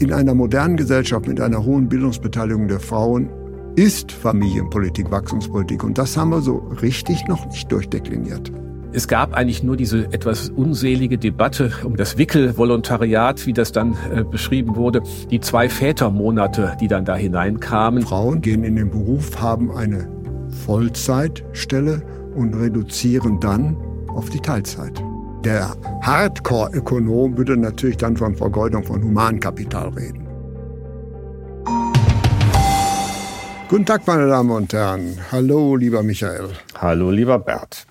In einer modernen Gesellschaft mit einer hohen Bildungsbeteiligung der Frauen ist Familienpolitik Wachstumspolitik. Und das haben wir so richtig noch nicht durchdekliniert. Es gab eigentlich nur diese etwas unselige Debatte um das Wickelvolontariat, wie das dann äh, beschrieben wurde, die zwei Vätermonate, die dann da hineinkamen. Frauen gehen in den Beruf, haben eine Vollzeitstelle und reduzieren dann auf die Teilzeit. Der Hardcore-Ökonom würde natürlich dann von Vergeudung von Humankapital reden. Guten Tag, meine Damen und Herren. Hallo, lieber Michael. Hallo, lieber Bert.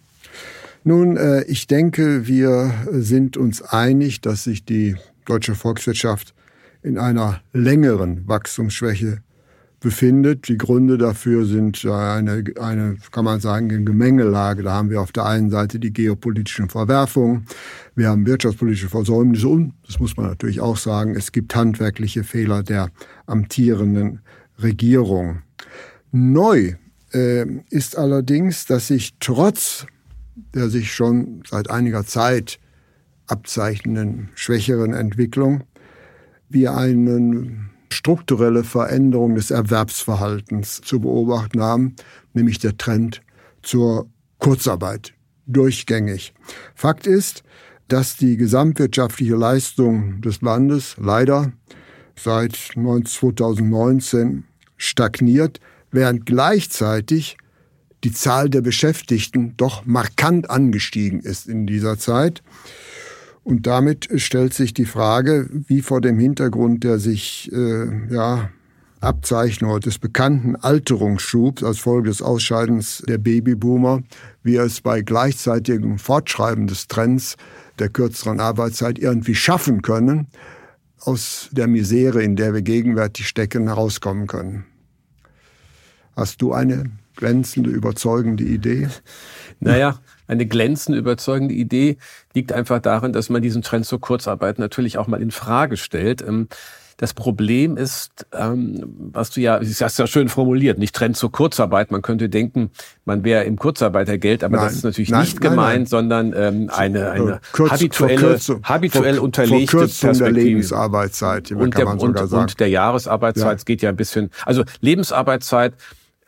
Nun, äh, ich denke, wir sind uns einig, dass sich die deutsche Volkswirtschaft in einer längeren Wachstumsschwäche befindet. Die Gründe dafür sind eine, eine, kann man sagen, eine Gemengelage. Da haben wir auf der einen Seite die geopolitischen Verwerfungen, wir haben wirtschaftspolitische Versäumnisse und, das muss man natürlich auch sagen, es gibt handwerkliche Fehler der amtierenden Regierung. Neu äh, ist allerdings, dass sich trotz der sich schon seit einiger Zeit abzeichnenden schwächeren Entwicklung wir einen strukturelle Veränderung des Erwerbsverhaltens zu beobachten haben, nämlich der Trend zur Kurzarbeit durchgängig. Fakt ist, dass die gesamtwirtschaftliche Leistung des Landes leider seit 2019 stagniert, während gleichzeitig die Zahl der Beschäftigten doch markant angestiegen ist in dieser Zeit. Und damit stellt sich die Frage, wie vor dem Hintergrund der sich äh, ja, Abzeichnung des bekannten Alterungsschubs als Folge des Ausscheidens der Babyboomer, wie es bei gleichzeitigem Fortschreiben des Trends der kürzeren Arbeitszeit irgendwie schaffen können, aus der Misere, in der wir gegenwärtig stecken, herauskommen können. Hast du eine glänzende, überzeugende Idee? Naja, eine glänzende, überzeugende Idee liegt einfach darin, dass man diesen Trend zur Kurzarbeit natürlich auch mal in Frage stellt. Ähm, das Problem ist, ähm, was du ja, du hast ja schön formuliert, nicht Trend zur Kurzarbeit. Man könnte denken, man wäre im Kurzarbeitergeld, aber nein, das ist natürlich nein, nicht nein, gemeint, sondern ähm, eine, eine Kürz, habituelle, Verkürzung, habituell unterlegte Verkürzung der Lebensarbeitszeit, und der, und, und, der Jahresarbeitszeit, es geht ja ein bisschen, also Lebensarbeitszeit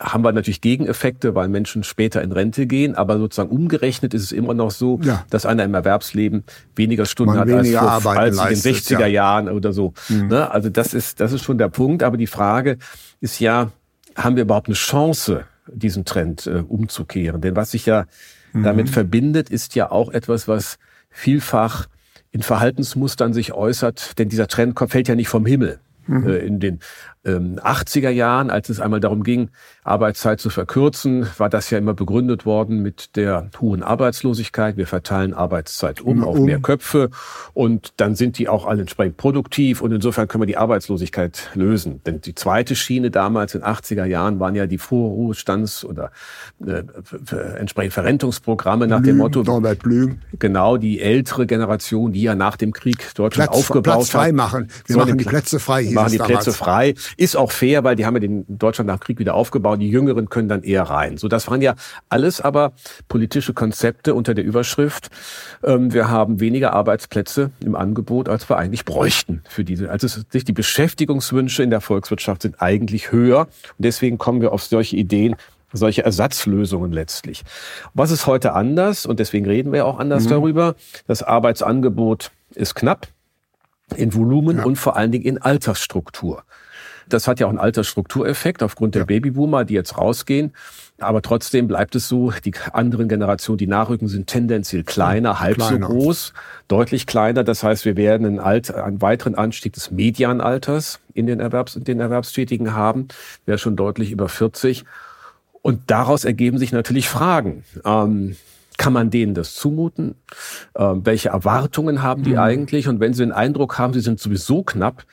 haben wir natürlich Gegeneffekte, weil Menschen später in Rente gehen, aber sozusagen umgerechnet ist es immer noch so, ja. dass einer im Erwerbsleben weniger Stunden Man hat weniger als, vor, als in den 60er ja. Jahren oder so. Mhm. Ne? Also das ist, das ist schon der Punkt. Aber die Frage ist ja, haben wir überhaupt eine Chance, diesen Trend äh, umzukehren? Denn was sich ja mhm. damit verbindet, ist ja auch etwas, was vielfach in Verhaltensmustern sich äußert, denn dieser Trend fällt ja nicht vom Himmel. Mhm. Äh, in den ähm, 80er Jahren, als es einmal darum ging, Arbeitszeit zu verkürzen, war das ja immer begründet worden mit der hohen Arbeitslosigkeit. Wir verteilen Arbeitszeit um, um auf mehr Köpfe und dann sind die auch alle entsprechend produktiv und insofern können wir die Arbeitslosigkeit lösen. Denn die zweite Schiene damals in den 80er Jahren waren ja die Vorruhestands- oder äh, entsprechend Verrentungsprogramme nach Blüm, dem Motto. Norbert Blüm. Genau, die ältere Generation, die ja nach dem Krieg Deutschland Platz, aufgebaut Platz frei hat. machen. Wir machen die Plätze frei. Machen die Plätze frei. Ist auch fair, weil die haben ja den Deutschland nach dem Krieg wieder aufgebaut. Die Jüngeren können dann eher rein. So, das waren ja alles aber politische Konzepte unter der Überschrift. Ähm, wir haben weniger Arbeitsplätze im Angebot, als wir eigentlich bräuchten für diese. Also sich die Beschäftigungswünsche in der Volkswirtschaft sind eigentlich höher. Und deswegen kommen wir auf solche Ideen, solche Ersatzlösungen letztlich. Was ist heute anders? Und deswegen reden wir auch anders mhm. darüber. Das Arbeitsangebot ist knapp in Volumen ja. und vor allen Dingen in Altersstruktur. Das hat ja auch einen Altersstruktureffekt aufgrund der ja. Babyboomer, die jetzt rausgehen. Aber trotzdem bleibt es so, die anderen Generationen, die nachrücken, sind tendenziell kleiner, halb kleiner. so groß, deutlich kleiner. Das heißt, wir werden einen, Alt, einen weiteren Anstieg des Medianalters in den, Erwerbs, in den Erwerbstätigen haben. Wäre schon deutlich über 40. Und daraus ergeben sich natürlich Fragen. Ähm, kann man denen das zumuten? Ähm, welche Erwartungen haben die mhm. eigentlich? Und wenn sie den Eindruck haben, sie sind sowieso knapp,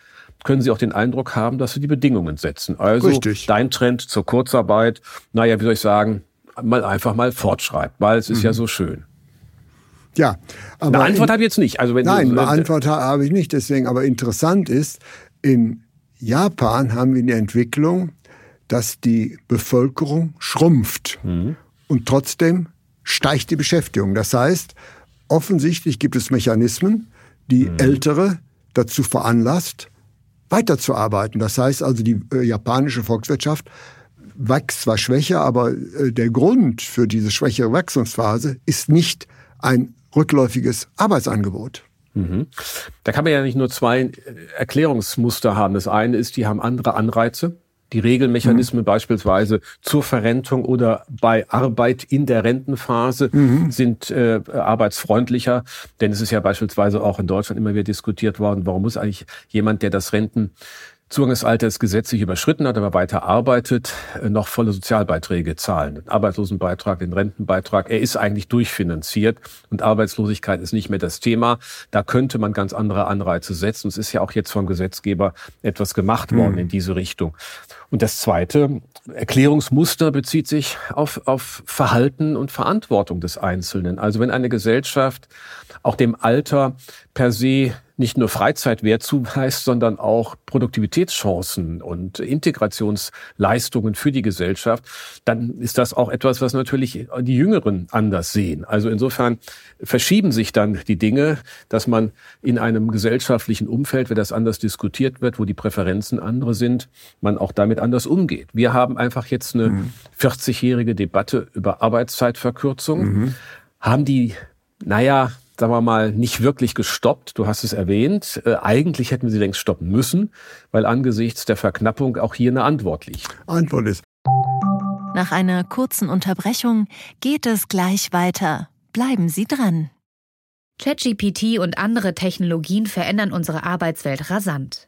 können sie auch den Eindruck haben, dass sie die Bedingungen setzen. Also Richtig. dein Trend zur Kurzarbeit, naja, wie soll ich sagen, mal einfach mal fortschreibt, weil es ist mhm. ja so schön. Ja, aber eine Antwort habe ich jetzt nicht. Also wenn nein, eine Antwort habe ich nicht. Deswegen, aber interessant ist, in Japan haben wir eine Entwicklung, dass die Bevölkerung schrumpft mhm. und trotzdem steigt die Beschäftigung. Das heißt, offensichtlich gibt es Mechanismen, die mhm. Ältere dazu veranlasst, weiterzuarbeiten. Das heißt also, die äh, japanische Volkswirtschaft wächst zwar schwächer, aber äh, der Grund für diese schwächere Wachstumsphase ist nicht ein rückläufiges Arbeitsangebot. Mhm. Da kann man ja nicht nur zwei äh, Erklärungsmuster haben. Das eine ist, die haben andere Anreize. Die Regelmechanismen mhm. beispielsweise zur Verrentung oder bei Arbeit in der Rentenphase mhm. sind äh, arbeitsfreundlicher. Denn es ist ja beispielsweise auch in Deutschland immer wieder diskutiert worden, warum muss eigentlich jemand, der das Renten Zugangsalter ist gesetzlich überschritten hat, aber weiter arbeitet, äh, noch volle Sozialbeiträge zahlen. Den Arbeitslosenbeitrag, den Rentenbeitrag. Er ist eigentlich durchfinanziert und Arbeitslosigkeit ist nicht mehr das Thema. Da könnte man ganz andere Anreize setzen. Es ist ja auch jetzt vom Gesetzgeber etwas gemacht worden mhm. in diese Richtung. Und das zweite Erklärungsmuster bezieht sich auf, auf Verhalten und Verantwortung des Einzelnen. Also wenn eine Gesellschaft auch dem Alter per se nicht nur Freizeitwert zuweist, sondern auch Produktivitätschancen und Integrationsleistungen für die Gesellschaft, dann ist das auch etwas, was natürlich die Jüngeren anders sehen. Also insofern verschieben sich dann die Dinge, dass man in einem gesellschaftlichen Umfeld, wenn das anders diskutiert wird, wo die Präferenzen andere sind, man auch damit anders umgeht. Wir haben einfach jetzt eine mhm. 40-jährige Debatte über Arbeitszeitverkürzung, mhm. haben die, naja, sagen wir mal, nicht wirklich gestoppt. Du hast es erwähnt. Äh, eigentlich hätten wir sie längst stoppen müssen, weil angesichts der Verknappung auch hier eine Antwort liegt. Antwort ist. Nach einer kurzen Unterbrechung geht es gleich weiter. Bleiben Sie dran. ChatGPT und andere Technologien verändern unsere Arbeitswelt rasant.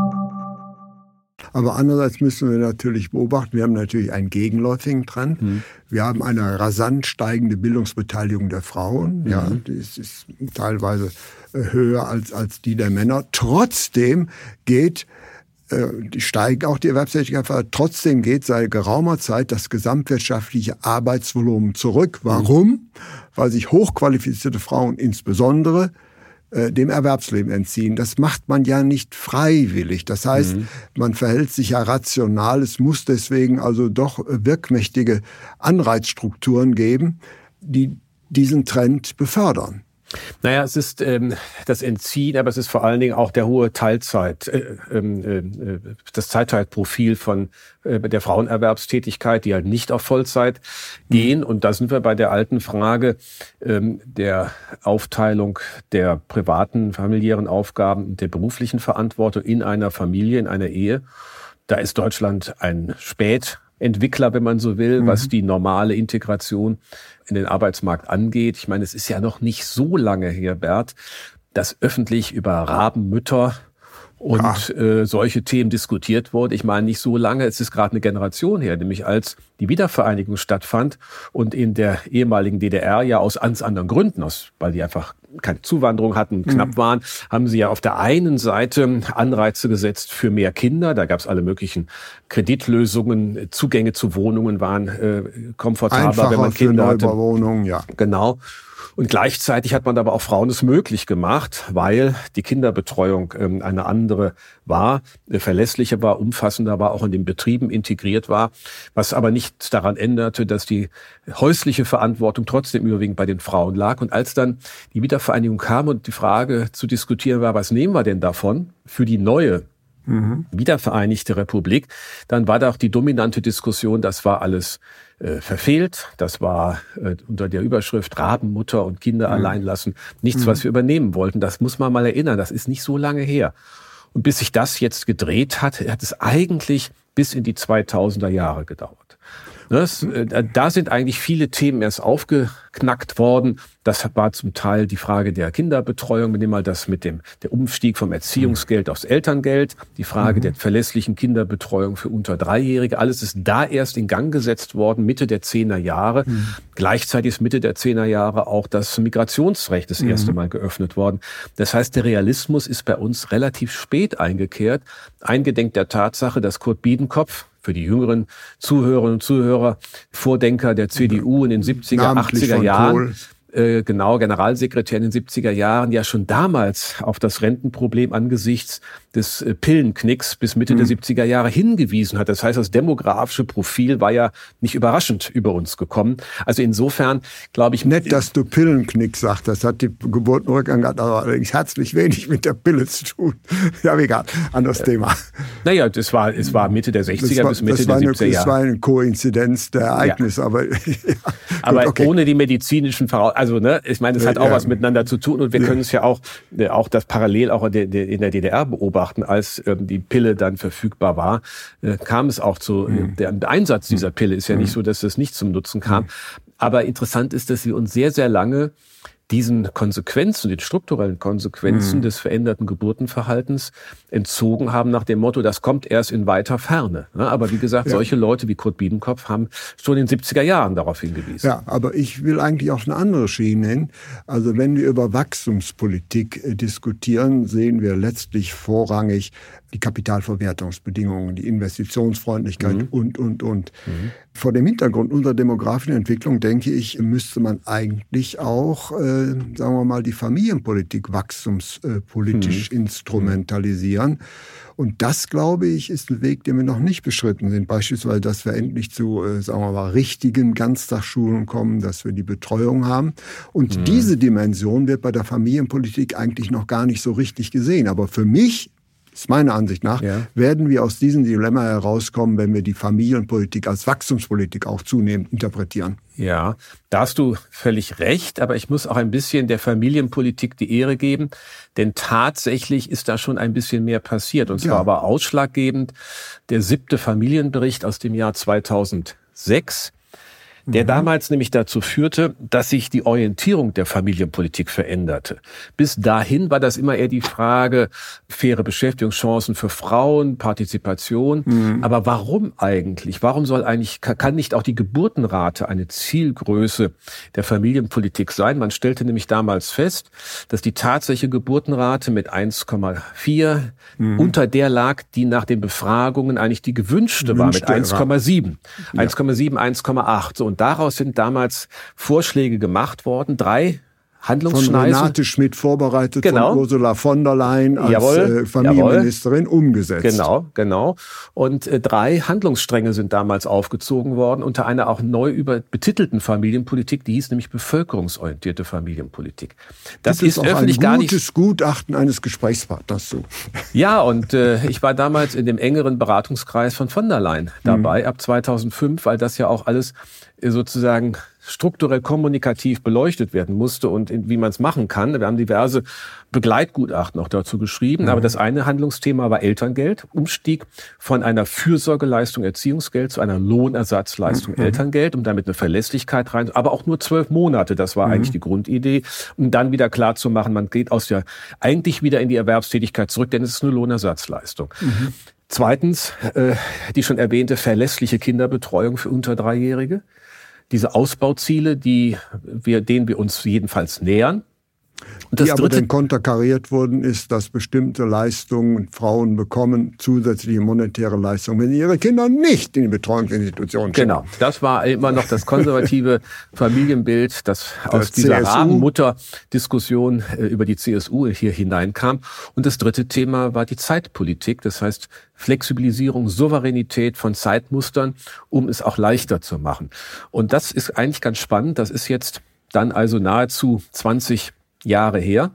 Aber andererseits müssen wir natürlich beobachten, wir haben natürlich einen gegenläufigen Trend. Mhm. Wir haben eine rasant steigende Bildungsbeteiligung der Frauen. Mhm. Ja, die ist, ist teilweise äh, höher als, als die der Männer. Trotzdem geht äh, die steigen auch die Erwerbstätigkeit, trotzdem geht seit geraumer Zeit das gesamtwirtschaftliche Arbeitsvolumen zurück. Warum? Mhm. Weil sich hochqualifizierte Frauen insbesondere äh, dem Erwerbsleben entziehen. Das macht man ja nicht freiwillig. Das heißt, mhm. man verhält sich ja rational. Es muss deswegen also doch wirkmächtige Anreizstrukturen geben, die diesen Trend befördern. Naja, es ist ähm, das Entziehen, aber es ist vor allen Dingen auch der hohe Teilzeit, äh, ähm, äh, das Zeitteilprofil von äh, der Frauenerwerbstätigkeit, die halt nicht auf Vollzeit gehen. Und da sind wir bei der alten Frage ähm, der Aufteilung der privaten, familiären Aufgaben und der beruflichen Verantwortung in einer Familie, in einer Ehe. Da ist Deutschland ein Spät Entwickler, wenn man so will, mhm. was die normale Integration in den Arbeitsmarkt angeht. Ich meine, es ist ja noch nicht so lange her, Bert, dass öffentlich über Rabenmütter und äh, solche Themen diskutiert wurde. Ich meine nicht so lange, es ist gerade eine Generation her, nämlich als die Wiedervereinigung stattfand und in der ehemaligen DDR ja aus ganz anderen Gründen, aus, weil die einfach keine Zuwanderung hatten, knapp mhm. waren, haben sie ja auf der einen Seite Anreize gesetzt für mehr Kinder. Da gab es alle möglichen Kreditlösungen, Zugänge zu Wohnungen waren äh, komfortabler, Einfacher wenn man Kinder hatte. Wohnungen, ja. Genau. Und gleichzeitig hat man aber auch Frauen es möglich gemacht, weil die Kinderbetreuung ähm, eine andere war, äh, verlässlicher war, umfassender war, auch in den Betrieben integriert war, was aber nicht daran änderte, dass die häusliche Verantwortung trotzdem überwiegend bei den Frauen lag. Und als dann die Wiedervereinigung kam und die Frage zu diskutieren war, was nehmen wir denn davon für die neue mhm. wiedervereinigte Republik, dann war da auch die dominante Diskussion, das war alles äh, verfehlt, das war äh, unter der Überschrift Rabenmutter und Kinder mhm. allein lassen, nichts, mhm. was wir übernehmen wollten. Das muss man mal erinnern, das ist nicht so lange her. Und bis sich das jetzt gedreht hat, hat es eigentlich bis in die 2000er Jahre gedauert. Das, äh, da sind eigentlich viele Themen erst aufgeknackt worden. Das war zum Teil die Frage der Kinderbetreuung. Wir nehmen mal das mit dem der Umstieg vom Erziehungsgeld aufs Elterngeld, die Frage mhm. der verlässlichen Kinderbetreuung für unter Dreijährige. Alles ist da erst in Gang gesetzt worden, Mitte der Zehner Jahre. Mhm. Gleichzeitig ist Mitte der Zehner Jahre auch das Migrationsrecht das erste mhm. Mal geöffnet worden. Das heißt, der Realismus ist bei uns relativ spät eingekehrt, eingedenk der Tatsache, dass Kurt Biedenkopf, für die jüngeren Zuhörerinnen und Zuhörer, Vordenker der CDU in den 70er, Namentlich 80er Jahren, äh, genau Generalsekretär in den 70er Jahren ja schon damals auf das Rentenproblem angesichts des äh, Pillenknicks bis Mitte mhm. der 70er Jahre hingewiesen hat. Das heißt, das demografische Profil war ja nicht überraschend über uns gekommen. Also insofern glaube ich... Nett, dass du Pillenknick sagst. Das hat die Geburtenrückgang allerdings herzlich wenig mit der Pille zu tun. ja, egal. Anderes äh, Thema. Naja, das war, es war Mitte der 60er war, bis Mitte der 70er Jahre. Das war eine Koinzidenz der Ereignisse, ja. aber... ja. aber okay. ohne die medizinischen Voraussetzungen also ne, ich meine, es hat auch ja. was miteinander zu tun und wir können es ja auch, äh, auch das parallel auch in der DDR beobachten, als ähm, die Pille dann verfügbar war, äh, kam es auch zu, mhm. der, Einsatz dieser hm. Pille ist ja nicht hm. so, dass es nicht zum Nutzen kam. Mhm. Aber interessant ist, dass wir uns sehr, sehr lange diesen Konsequenzen, den strukturellen Konsequenzen mhm. des veränderten Geburtenverhaltens entzogen haben nach dem Motto, das kommt erst in weiter Ferne. Aber wie gesagt, ja. solche Leute wie Kurt Biedenkopf haben schon in den 70er Jahren darauf hingewiesen. Ja, aber ich will eigentlich auch eine andere Schiene nennen. Also wenn wir über Wachstumspolitik äh, diskutieren, sehen wir letztlich vorrangig die Kapitalverwertungsbedingungen, die Investitionsfreundlichkeit mhm. und, und, und. Mhm. Vor dem Hintergrund unserer demografischen Entwicklung, denke ich, müsste man eigentlich auch, äh, sagen wir mal, die Familienpolitik wachstumspolitisch mhm. instrumentalisieren. Und das, glaube ich, ist ein Weg, den wir noch nicht beschritten sind. Beispielsweise, dass wir endlich zu, äh, sagen wir mal, richtigen Ganztagsschulen kommen, dass wir die Betreuung haben. Und mhm. diese Dimension wird bei der Familienpolitik eigentlich noch gar nicht so richtig gesehen. Aber für mich ist meiner Ansicht nach, ja. werden wir aus diesem Dilemma herauskommen, wenn wir die Familienpolitik als Wachstumspolitik auch zunehmend interpretieren. Ja, da hast du völlig recht, aber ich muss auch ein bisschen der Familienpolitik die Ehre geben, denn tatsächlich ist da schon ein bisschen mehr passiert. Und zwar ja. aber ausschlaggebend der siebte Familienbericht aus dem Jahr 2006 der mhm. damals nämlich dazu führte, dass sich die Orientierung der Familienpolitik veränderte. Bis dahin war das immer eher die Frage, faire Beschäftigungschancen für Frauen, Partizipation. Mhm. Aber warum eigentlich? Warum soll eigentlich, kann nicht auch die Geburtenrate eine Zielgröße der Familienpolitik sein? Man stellte nämlich damals fest, dass die tatsächliche Geburtenrate mit 1,4 mhm. unter der lag, die nach den Befragungen eigentlich die gewünschte, gewünschte war mit 1,7. Ja. 1,7, 1,8. So, und daraus sind damals Vorschläge gemacht worden, drei Handlungsschneisen. Von Renate Schmidt vorbereitet, genau. von Ursula von der Leyen als jawohl, äh, Familienministerin jawohl. umgesetzt. Genau, genau. Und äh, drei Handlungsstränge sind damals aufgezogen worden, unter einer auch neu über betitelten Familienpolitik, die hieß nämlich bevölkerungsorientierte Familienpolitik. Das Gibt ist öffentlich gar nicht. gutes Gutachten eines Gesprächspartners so. Ja, und äh, ich war damals in dem engeren Beratungskreis von von der Leyen dabei, mhm. ab 2005, weil das ja auch alles sozusagen strukturell kommunikativ beleuchtet werden musste und wie man es machen kann. Wir haben diverse Begleitgutachten auch dazu geschrieben. Mhm. Aber das eine Handlungsthema war Elterngeld, Umstieg von einer Fürsorgeleistung Erziehungsgeld zu einer Lohnersatzleistung mhm. Elterngeld, um damit eine Verlässlichkeit rein, aber auch nur zwölf Monate. Das war mhm. eigentlich die Grundidee, um dann wieder klar zu machen, man geht aus der eigentlich wieder in die Erwerbstätigkeit zurück, denn es ist eine Lohnersatzleistung. Mhm. Zweitens, äh, die schon erwähnte verlässliche Kinderbetreuung für unter Dreijährige diese Ausbauziele, die wir, denen wir uns jedenfalls nähern. Und das die aber dann konterkariert wurden, ist, dass bestimmte Leistungen Frauen bekommen, zusätzliche monetäre Leistungen, wenn ihre Kinder nicht in die Betreuungsinstitutionen schicken. Genau, das war immer noch das konservative Familienbild, das aus dieser Rabenmutter-Diskussion äh, über die CSU hier hineinkam. Und das dritte Thema war die Zeitpolitik, das heißt Flexibilisierung, Souveränität von Zeitmustern, um es auch leichter zu machen. Und das ist eigentlich ganz spannend. Das ist jetzt dann also nahezu 20 Jahre her,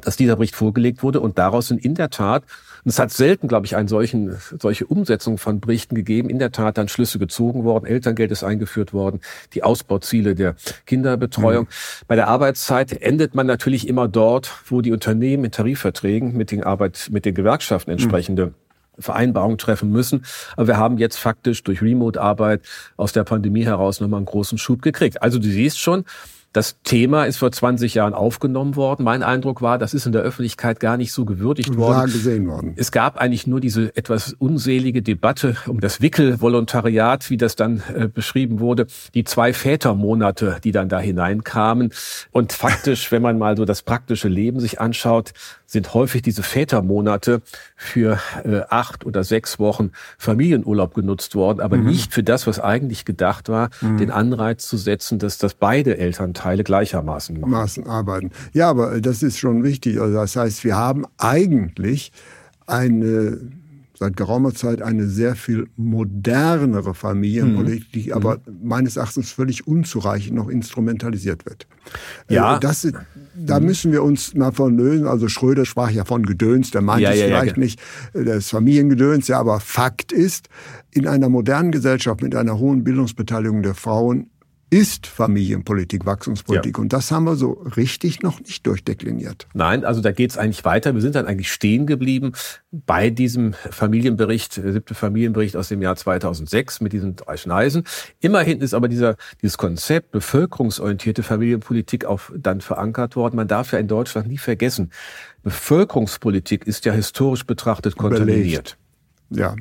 dass dieser Bericht vorgelegt wurde und daraus sind in der Tat, und es hat selten, glaube ich, einen solchen, solche Umsetzung von Berichten gegeben, in der Tat dann Schlüsse gezogen worden, Elterngeld ist eingeführt worden, die Ausbauziele der Kinderbetreuung. Mhm. Bei der Arbeitszeit endet man natürlich immer dort, wo die Unternehmen in Tarifverträgen mit den Arbeit, mit den Gewerkschaften entsprechende mhm Vereinbarungen treffen müssen. Aber wir haben jetzt faktisch durch Remote-Arbeit aus der Pandemie heraus nochmal einen großen Schub gekriegt. Also du siehst schon, das Thema ist vor 20 Jahren aufgenommen worden. Mein Eindruck war, das ist in der Öffentlichkeit gar nicht so gewürdigt worden. gesehen worden. Es gab eigentlich nur diese etwas unselige Debatte um das Wickelvolontariat, wie das dann äh, beschrieben wurde, die zwei Vätermonate, die dann da hineinkamen. Und faktisch, wenn man mal so das praktische Leben sich anschaut, sind häufig diese Vätermonate für äh, acht oder sechs Wochen Familienurlaub genutzt worden, aber mhm. nicht für das, was eigentlich gedacht war, mhm. den Anreiz zu setzen, dass das beide Elternteile gleichermaßen machen. Maßen arbeiten. Ja, aber das ist schon wichtig. Also das heißt, wir haben eigentlich eine seit geraumer Zeit eine sehr viel modernere Familienpolitik, die mhm. aber meines Erachtens völlig unzureichend noch instrumentalisiert wird. Ja. Äh, das, da mhm. müssen wir uns mal von lösen. Also Schröder sprach ja von Gedöns, der meint ja, es ja, vielleicht ja, nicht äh, das Familiengedöns, ja, aber Fakt ist, in einer modernen Gesellschaft mit einer hohen Bildungsbeteiligung der Frauen ist Familienpolitik, Wachstumspolitik. Ja. Und das haben wir so richtig noch nicht durchdekliniert. Nein, also da geht es eigentlich weiter. Wir sind dann eigentlich stehen geblieben bei diesem Familienbericht, der siebte Familienbericht aus dem Jahr 2006 mit diesen drei Schneisen. Immerhin ist aber dieser, dieses Konzept bevölkerungsorientierte Familienpolitik auch dann verankert worden. Man darf ja in Deutschland nie vergessen, Bevölkerungspolitik ist ja historisch betrachtet kontaminiert. Ja,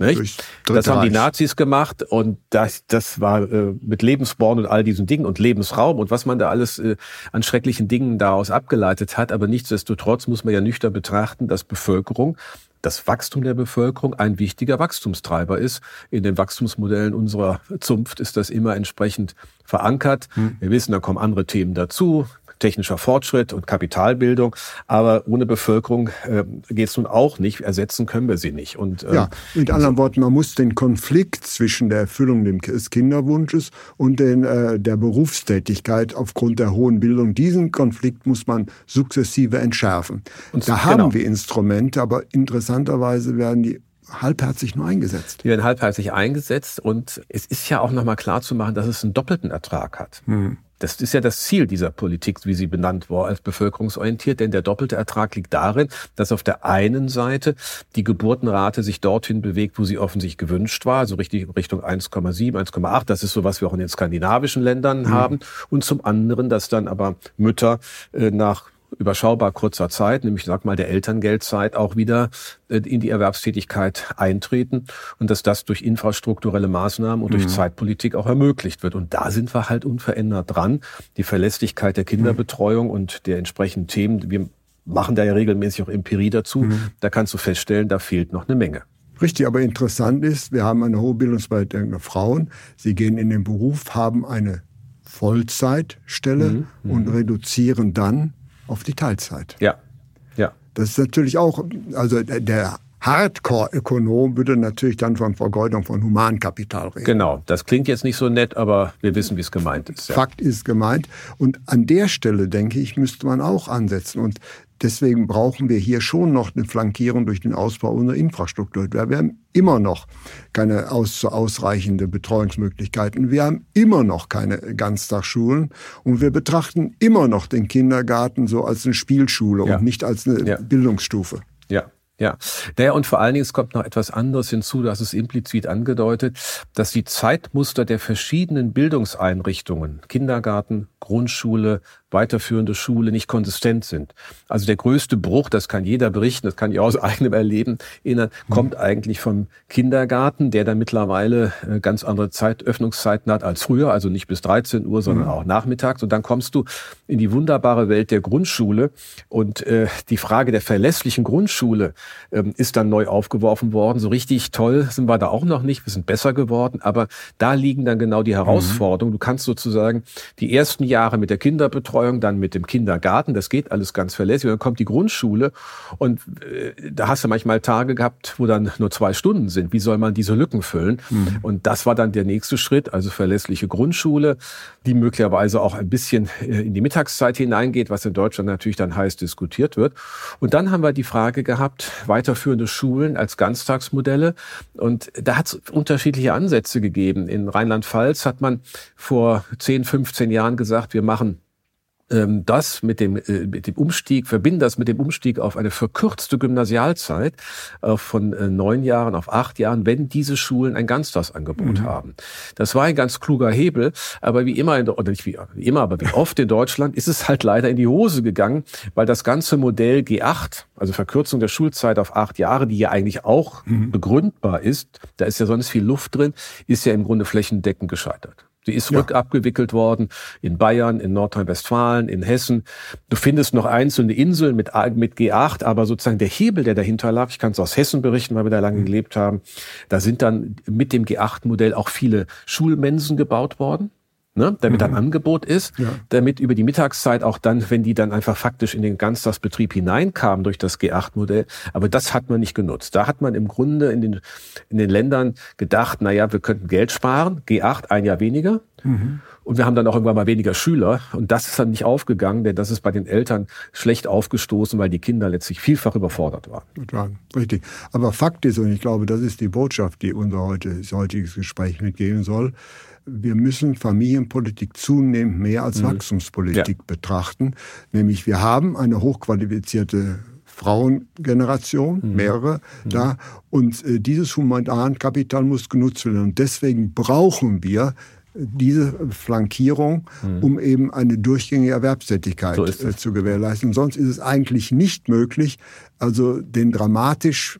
das haben die Nazis gemacht und das, das war äh, mit Lebensborn und all diesen Dingen und Lebensraum und was man da alles äh, an schrecklichen Dingen daraus abgeleitet hat. Aber nichtsdestotrotz muss man ja nüchtern betrachten, dass Bevölkerung das Wachstum der Bevölkerung ein wichtiger Wachstumstreiber ist. In den Wachstumsmodellen unserer Zunft ist das immer entsprechend verankert. Hm. Wir wissen, da kommen andere Themen dazu technischer Fortschritt und Kapitalbildung. Aber ohne Bevölkerung äh, geht es nun auch nicht. Ersetzen können wir sie nicht. Und, äh, ja, mit anderen Worten, man muss den Konflikt zwischen der Erfüllung des Kinderwunsches und den, äh, der Berufstätigkeit aufgrund der hohen Bildung, diesen Konflikt muss man sukzessive entschärfen. Und, da haben genau. wir Instrumente, aber interessanterweise werden die halbherzig nur eingesetzt. Die werden halbherzig eingesetzt und es ist ja auch nochmal klar zu machen, dass es einen doppelten Ertrag hat. Hm. Das ist ja das Ziel dieser Politik, wie sie benannt war, als bevölkerungsorientiert, denn der doppelte Ertrag liegt darin, dass auf der einen Seite die Geburtenrate sich dorthin bewegt, wo sie offensichtlich gewünscht war, also richtig Richtung 1,7, 1,8. Das ist so, was wir auch in den skandinavischen Ländern mhm. haben. Und zum anderen, dass dann aber Mütter äh, nach überschaubar kurzer Zeit, nämlich sag mal der Elterngeldzeit, auch wieder äh, in die Erwerbstätigkeit eintreten und dass das durch infrastrukturelle Maßnahmen und durch mhm. Zeitpolitik auch ermöglicht wird. Und da sind wir halt unverändert dran. Die Verlässlichkeit der Kinderbetreuung mhm. und der entsprechenden Themen, wir machen da ja regelmäßig auch Empirie dazu, mhm. da kannst du feststellen, da fehlt noch eine Menge. Richtig, aber interessant ist, wir haben eine hohe Bildungsbeiteiligung der Frauen. Sie gehen in den Beruf, haben eine Vollzeitstelle mhm. und mhm. reduzieren dann auf die Teilzeit. Ja, ja. Das ist natürlich auch, also der Hardcore-Ökonom würde natürlich dann von Vergeudung von Humankapital reden. Genau, das klingt jetzt nicht so nett, aber wir wissen, wie es gemeint ist. Ja. Fakt ist gemeint. Und an der Stelle, denke ich, müsste man auch ansetzen. Und Deswegen brauchen wir hier schon noch eine Flankierung durch den Ausbau unserer Infrastruktur. Wir haben immer noch keine aus, ausreichende Betreuungsmöglichkeiten. Wir haben immer noch keine Ganztagsschulen und wir betrachten immer noch den Kindergarten so als eine Spielschule ja. und nicht als eine ja. Bildungsstufe. Ja, ja, naja, und vor allen Dingen, es kommt noch etwas anderes hinzu, das ist implizit angedeutet, dass die Zeitmuster der verschiedenen Bildungseinrichtungen, Kindergarten, Grundschule, weiterführende Schule nicht konsistent sind. Also der größte Bruch, das kann jeder berichten, das kann ich aus eigenem Erleben erinnern, mhm. kommt eigentlich vom Kindergarten, der dann mittlerweile äh, ganz andere Zeit, Öffnungszeiten hat als früher, also nicht bis 13 Uhr, sondern mhm. auch nachmittags. Und dann kommst du in die wunderbare Welt der Grundschule und äh, die Frage der verlässlichen Grundschule ähm, ist dann neu aufgeworfen worden. So richtig toll sind wir da auch noch nicht, wir sind besser geworden, aber da liegen dann genau die mhm. Herausforderungen. Du kannst sozusagen die ersten Jahre mit der Kinderbetreuung, dann mit dem Kindergarten, das geht alles ganz verlässlich. Und dann kommt die Grundschule und äh, da hast du manchmal Tage gehabt, wo dann nur zwei Stunden sind. Wie soll man diese Lücken füllen? Mhm. Und das war dann der nächste Schritt, also verlässliche Grundschule, die möglicherweise auch ein bisschen äh, in die Mittagszeit hineingeht, was in Deutschland natürlich dann heiß diskutiert wird. Und dann haben wir die Frage gehabt, weiterführende Schulen als Ganztagsmodelle. Und da hat es unterschiedliche Ansätze gegeben. In Rheinland-Pfalz hat man vor 10, 15 Jahren gesagt, wir machen das mit dem, äh, mit dem Umstieg, verbinden das mit dem Umstieg auf eine verkürzte Gymnasialzeit äh, von äh, neun Jahren auf acht Jahren, wenn diese Schulen ein Ganztagsangebot mhm. haben. Das war ein ganz kluger Hebel, aber wie immer, in, oder nicht wie immer, aber wie oft in Deutschland ist es halt leider in die Hose gegangen, weil das ganze Modell G8, also Verkürzung der Schulzeit auf acht Jahre, die ja eigentlich auch mhm. begründbar ist, da ist ja sonst viel Luft drin, ist ja im Grunde flächendeckend gescheitert. Sie ist ja. rückabgewickelt worden in Bayern, in Nordrhein-Westfalen, in Hessen. Du findest noch einzelne Inseln mit, mit G8, aber sozusagen der Hebel, der dahinter lag, ich kann es aus Hessen berichten, weil wir da lange mhm. gelebt haben, da sind dann mit dem G8-Modell auch viele Schulmensen gebaut worden ne, damit mhm. ein Angebot ist, ja. damit über die Mittagszeit auch dann, wenn die dann einfach faktisch in den Ganztagsbetrieb hineinkamen durch das G8-Modell, aber das hat man nicht genutzt. Da hat man im Grunde in den, in den Ländern gedacht, na ja, wir könnten Geld sparen, G8 ein Jahr weniger. Mhm. Und wir haben dann auch irgendwann mal weniger Schüler. Und das ist dann nicht aufgegangen, denn das ist bei den Eltern schlecht aufgestoßen, weil die Kinder letztlich vielfach überfordert waren. Ja, richtig. Aber Fakt ist, und ich glaube, das ist die Botschaft, die unser heutiges Gespräch mitgeben soll, wir müssen Familienpolitik zunehmend mehr als mhm. Wachstumspolitik ja. betrachten. Nämlich wir haben eine hochqualifizierte Frauengeneration, mhm. mehrere mhm. da. Und äh, dieses Humankapital muss genutzt werden. Und deswegen brauchen wir diese Flankierung, mhm. um eben eine durchgängige Erwerbstätigkeit so äh, zu gewährleisten. Sonst ist es eigentlich nicht möglich, also den dramatisch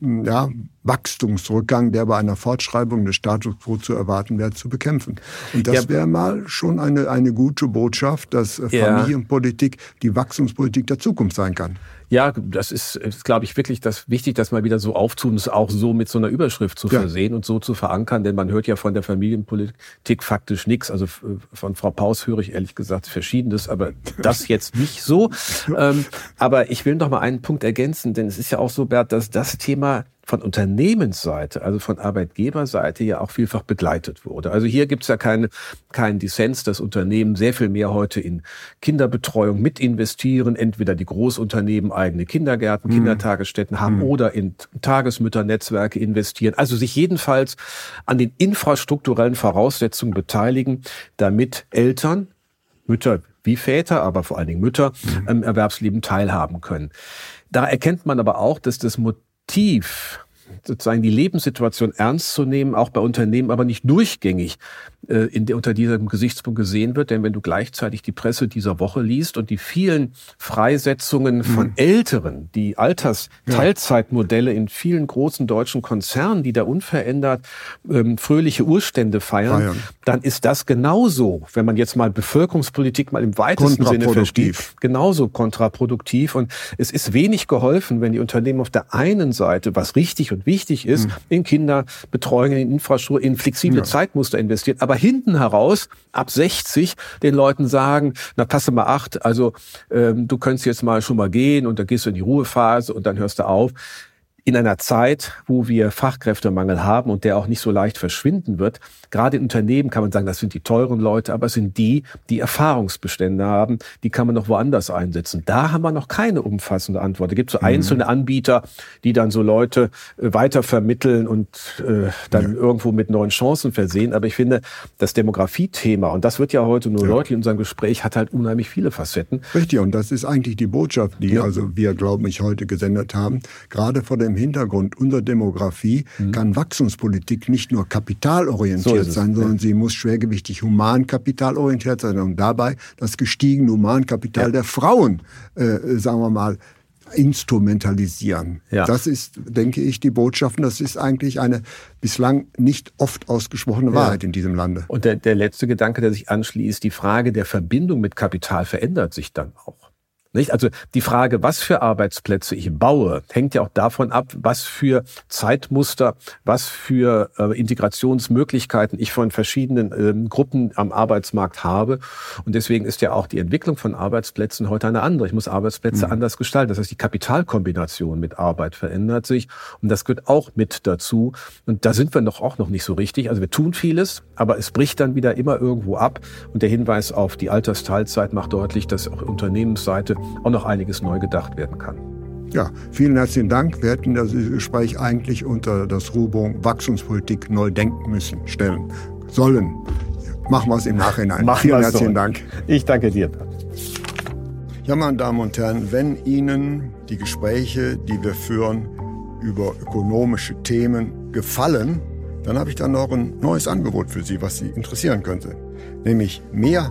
ja, Wachstumsrückgang, der bei einer Fortschreibung des Status quo zu erwarten wäre, zu bekämpfen. Und das ja. wäre mal schon eine, eine gute Botschaft, dass Familienpolitik die Wachstumspolitik der Zukunft sein kann. Ja, das ist, ist glaube ich, wirklich das wichtig, das mal wieder so aufzutun, es auch so mit so einer Überschrift zu ja. versehen und so zu verankern, denn man hört ja von der Familienpolitik faktisch nichts. Also von Frau Paus höre ich ehrlich gesagt Verschiedenes, aber das jetzt nicht so. Ähm, aber ich will noch mal einen Punkt ergänzen, denn es ist ja auch so, Bert, dass das Thema von Unternehmensseite, also von Arbeitgeberseite ja auch vielfach begleitet wurde. Also hier gibt es ja keinen keinen Dissens, dass Unternehmen sehr viel mehr heute in Kinderbetreuung mit investieren, entweder die Großunternehmen eigene Kindergärten, mhm. Kindertagesstätten haben mhm. oder in Tagesmütternetzwerke investieren. Also sich jedenfalls an den infrastrukturellen Voraussetzungen beteiligen, damit Eltern, Mütter wie Väter, aber vor allen Dingen Mütter mhm. am Erwerbsleben teilhaben können. Da erkennt man aber auch, dass das tief sozusagen die Lebenssituation ernst zu nehmen, auch bei Unternehmen, aber nicht durchgängig äh, in der, unter diesem Gesichtspunkt gesehen wird. Denn wenn du gleichzeitig die Presse dieser Woche liest und die vielen Freisetzungen von mhm. Älteren, die Altersteilzeitmodelle in vielen großen deutschen Konzernen, die da unverändert ähm, fröhliche Urstände feiern, feiern, dann ist das genauso, wenn man jetzt mal Bevölkerungspolitik mal im weitesten Sinne versteht, genauso kontraproduktiv. Und es ist wenig geholfen, wenn die Unternehmen auf der einen Seite, was richtig und wichtig ist, mhm. in Kinderbetreuung, in Infrastruktur, in flexible ja. Zeitmuster investiert, aber hinten heraus ab 60 den Leuten sagen, na passe mal acht, also ähm, du könntest jetzt mal schon mal gehen und dann gehst du in die Ruhephase und dann hörst du auf in einer Zeit, wo wir Fachkräftemangel haben und der auch nicht so leicht verschwinden wird, gerade in Unternehmen kann man sagen, das sind die teuren Leute, aber es sind die, die Erfahrungsbestände haben, die kann man noch woanders einsetzen. Da haben wir noch keine umfassende Antwort. Es gibt so mhm. einzelne Anbieter, die dann so Leute äh, weiter vermitteln und äh, dann ja. irgendwo mit neuen Chancen versehen. Aber ich finde, das Demografiethema, und das wird ja heute nur ja. deutlich in unserem Gespräch, hat halt unheimlich viele Facetten. Richtig, und das ist eigentlich die Botschaft, die ja. also wir, glaube ich, heute gesendet haben. Gerade vor dem Hintergrund unserer Demografie mhm. kann Wachstumspolitik nicht nur kapitalorientiert so sein, sondern ja. sie muss schwergewichtig humankapitalorientiert sein und dabei das gestiegene Humankapital ja. der Frauen, äh, sagen wir mal, instrumentalisieren. Ja. Das ist, denke ich, die Botschaft. Und das ist eigentlich eine bislang nicht oft ausgesprochene Wahrheit ja. in diesem Lande. Und der, der letzte Gedanke, der sich anschließt, die Frage der Verbindung mit Kapital verändert sich dann auch. Nicht? Also die Frage, was für Arbeitsplätze ich baue, hängt ja auch davon ab, was für Zeitmuster, was für äh, Integrationsmöglichkeiten ich von verschiedenen ähm, Gruppen am Arbeitsmarkt habe. Und deswegen ist ja auch die Entwicklung von Arbeitsplätzen heute eine andere. Ich muss Arbeitsplätze mhm. anders gestalten. Das heißt, die Kapitalkombination mit Arbeit verändert sich. Und das gehört auch mit dazu. Und da sind wir doch auch noch nicht so richtig. Also wir tun vieles, aber es bricht dann wieder immer irgendwo ab. Und der Hinweis auf die Altersteilzeit macht deutlich, dass auch Unternehmensseite auch noch einiges neu gedacht werden kann. Ja, vielen herzlichen Dank. Wir hätten das Gespräch eigentlich unter das Rubrum Wachstumspolitik neu denken müssen, stellen sollen. Machen wir es im Nachhinein. Machen vielen herzlichen so. Dank. Ich danke dir. Ja, meine Damen und Herren, wenn Ihnen die Gespräche, die wir führen über ökonomische Themen, gefallen, dann habe ich dann noch ein neues Angebot für Sie, was Sie interessieren könnte. Nämlich mehr